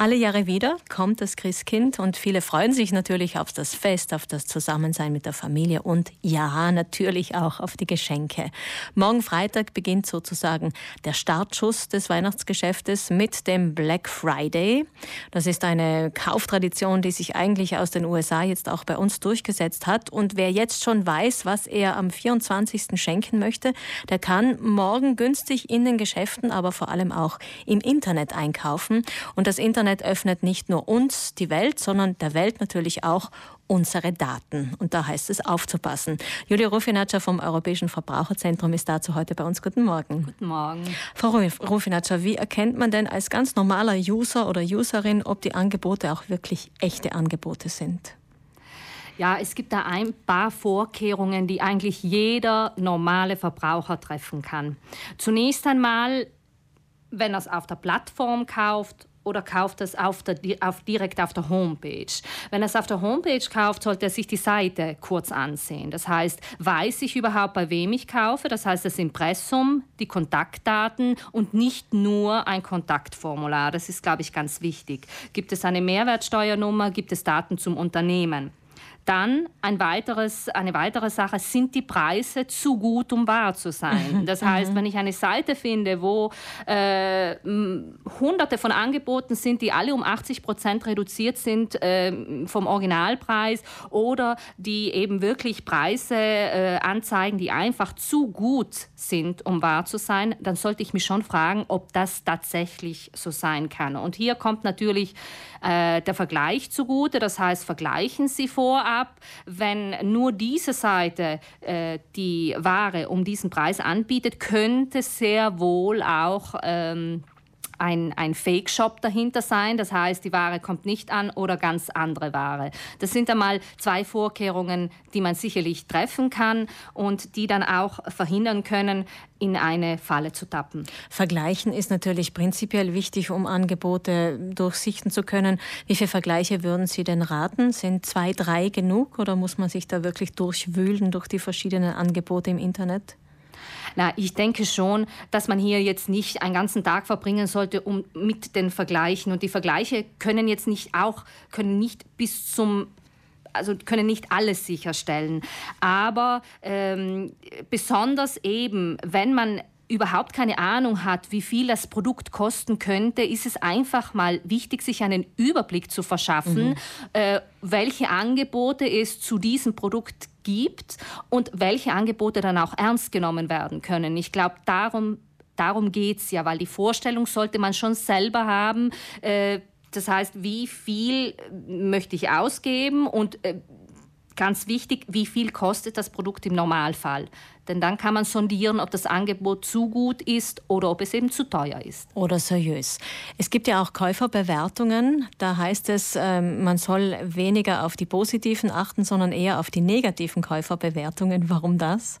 Alle Jahre wieder kommt das Christkind und viele freuen sich natürlich auf das Fest, auf das Zusammensein mit der Familie und ja, natürlich auch auf die Geschenke. Morgen Freitag beginnt sozusagen der Startschuss des Weihnachtsgeschäftes mit dem Black Friday. Das ist eine Kauftradition, die sich eigentlich aus den USA jetzt auch bei uns durchgesetzt hat. Und wer jetzt schon weiß, was er am 24. schenken möchte, der kann morgen günstig in den Geschäften, aber vor allem auch im Internet einkaufen. Und das Internet Internet öffnet nicht nur uns die Welt, sondern der Welt natürlich auch unsere Daten. Und da heißt es aufzupassen. Julia Rufinaccia vom Europäischen Verbraucherzentrum ist dazu heute bei uns. Guten Morgen. Guten Morgen. Frau Rufinaccia, wie erkennt man denn als ganz normaler User oder Userin, ob die Angebote auch wirklich echte Angebote sind? Ja, es gibt da ein paar Vorkehrungen, die eigentlich jeder normale Verbraucher treffen kann. Zunächst einmal, wenn er es auf der Plattform kauft, oder kauft es auf der, auf, direkt auf der Homepage. Wenn er es auf der Homepage kauft, sollte er sich die Seite kurz ansehen. Das heißt, weiß ich überhaupt, bei wem ich kaufe? Das heißt, das Impressum, die Kontaktdaten und nicht nur ein Kontaktformular. Das ist, glaube ich, ganz wichtig. Gibt es eine Mehrwertsteuernummer? Gibt es Daten zum Unternehmen? Dann ein weiteres, eine weitere Sache, sind die Preise zu gut, um wahr zu sein? Das heißt, mhm. wenn ich eine Seite finde, wo äh, hunderte von Angeboten sind, die alle um 80 Prozent reduziert sind äh, vom Originalpreis oder die eben wirklich Preise äh, anzeigen, die einfach zu gut sind, um wahr zu sein, dann sollte ich mich schon fragen, ob das tatsächlich so sein kann. Und hier kommt natürlich äh, der Vergleich zugute. Das heißt, vergleichen Sie vorab, wenn nur diese Seite äh, die Ware um diesen Preis anbietet, könnte sehr wohl auch ähm, ein, ein Fake-Shop dahinter sein. Das heißt, die Ware kommt nicht an oder ganz andere Ware. Das sind einmal zwei Vorkehrungen, die man sicherlich treffen kann und die dann auch verhindern können, in eine Falle zu tappen. Vergleichen ist natürlich prinzipiell wichtig, um Angebote durchsichten zu können. Wie viele Vergleiche würden Sie denn raten? Sind zwei, drei genug oder muss man sich da wirklich durchwühlen durch die verschiedenen Angebote im Internet? Na, ich denke schon, dass man hier jetzt nicht einen ganzen Tag verbringen sollte, um mit den Vergleichen. Und die Vergleiche können jetzt nicht auch, können nicht bis zum also können nicht alles sicherstellen. Aber ähm, besonders eben, wenn man überhaupt keine Ahnung hat, wie viel das Produkt kosten könnte, ist es einfach mal wichtig, sich einen Überblick zu verschaffen, mhm. äh, welche Angebote es zu diesem Produkt gibt und welche Angebote dann auch ernst genommen werden können. Ich glaube, darum, darum geht es ja, weil die Vorstellung sollte man schon selber haben. Äh, das heißt, wie viel möchte ich ausgeben und äh, Ganz wichtig, wie viel kostet das Produkt im Normalfall? Denn dann kann man sondieren, ob das Angebot zu gut ist oder ob es eben zu teuer ist. Oder seriös. Es gibt ja auch Käuferbewertungen. Da heißt es, ähm, man soll weniger auf die positiven achten, sondern eher auf die negativen Käuferbewertungen. Warum das?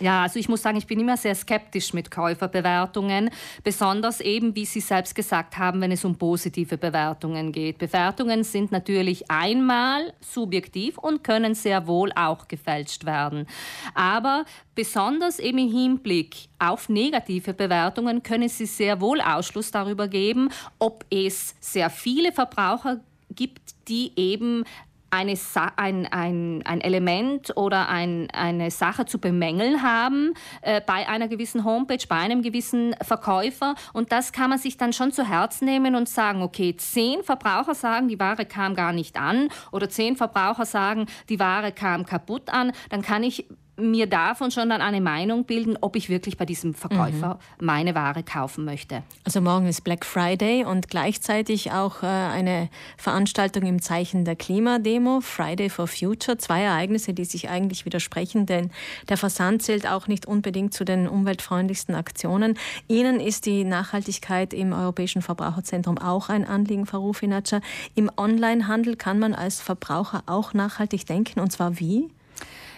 Ja, also ich muss sagen, ich bin immer sehr skeptisch mit Käuferbewertungen, besonders eben, wie Sie selbst gesagt haben, wenn es um positive Bewertungen geht. Bewertungen sind natürlich einmal subjektiv und können sehr wohl auch gefälscht werden. Aber besonders eben im Hinblick auf negative Bewertungen können Sie sehr wohl Ausschluss darüber geben, ob es sehr viele Verbraucher gibt, die eben eine, ein, ein, ein Element oder ein, eine Sache zu bemängeln haben äh, bei einer gewissen Homepage, bei einem gewissen Verkäufer. Und das kann man sich dann schon zu Herzen nehmen und sagen, okay, zehn Verbraucher sagen, die Ware kam gar nicht an oder zehn Verbraucher sagen, die Ware kam kaputt an, dann kann ich mir davon schon dann eine Meinung bilden, ob ich wirklich bei diesem Verkäufer mhm. meine Ware kaufen möchte. Also morgen ist Black Friday und gleichzeitig auch äh, eine Veranstaltung im Zeichen der Klimademo, Friday for Future. Zwei Ereignisse, die sich eigentlich widersprechen, denn der Versand zählt auch nicht unbedingt zu den umweltfreundlichsten Aktionen. Ihnen ist die Nachhaltigkeit im Europäischen Verbraucherzentrum auch ein Anliegen, Frau Rufinatscher. Im Onlinehandel kann man als Verbraucher auch nachhaltig denken und zwar wie?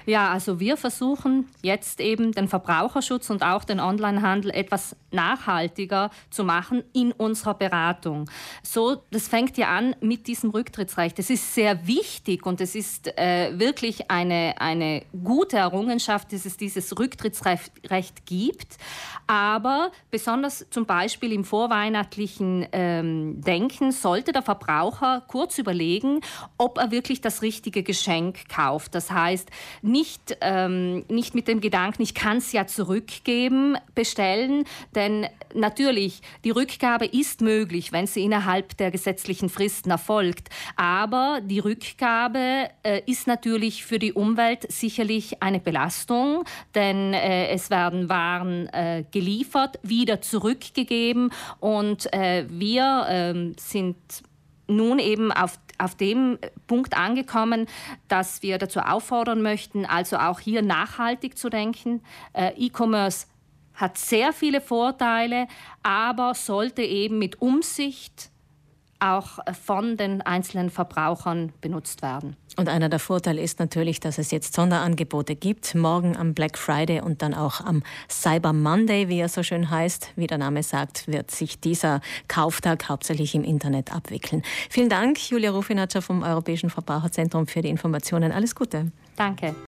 Ja, also wir versuchen jetzt eben den Verbraucherschutz und auch den Onlinehandel etwas nachhaltiger zu machen in unserer Beratung. So, das fängt ja an mit diesem Rücktrittsrecht. Es ist sehr wichtig und es ist äh, wirklich eine, eine gute Errungenschaft, dass es dieses Rücktrittsrecht gibt. Aber besonders zum Beispiel im vorweihnachtlichen ähm, Denken sollte der Verbraucher kurz überlegen, ob er wirklich das richtige Geschenk kauft. Das heißt, nicht, ähm, nicht mit dem Gedanken, ich kann es ja zurückgeben, bestellen, denn natürlich, die Rückgabe ist möglich, wenn sie innerhalb der gesetzlichen Fristen erfolgt. Aber die Rückgabe äh, ist natürlich für die Umwelt sicherlich eine Belastung, denn äh, es werden Waren äh, geliefert, wieder zurückgegeben. Und äh, wir ähm, sind nun eben auf, auf dem Punkt angekommen, dass wir dazu auffordern möchten, also auch hier nachhaltig zu denken. Äh, E-Commerce hat sehr viele Vorteile, aber sollte eben mit Umsicht auch von den einzelnen Verbrauchern benutzt werden. Und einer der Vorteile ist natürlich, dass es jetzt Sonderangebote gibt. Morgen am Black Friday und dann auch am Cyber Monday, wie er so schön heißt. Wie der Name sagt, wird sich dieser Kauftag hauptsächlich im Internet abwickeln. Vielen Dank, Julia Rufinatscher vom Europäischen Verbraucherzentrum, für die Informationen. Alles Gute. Danke.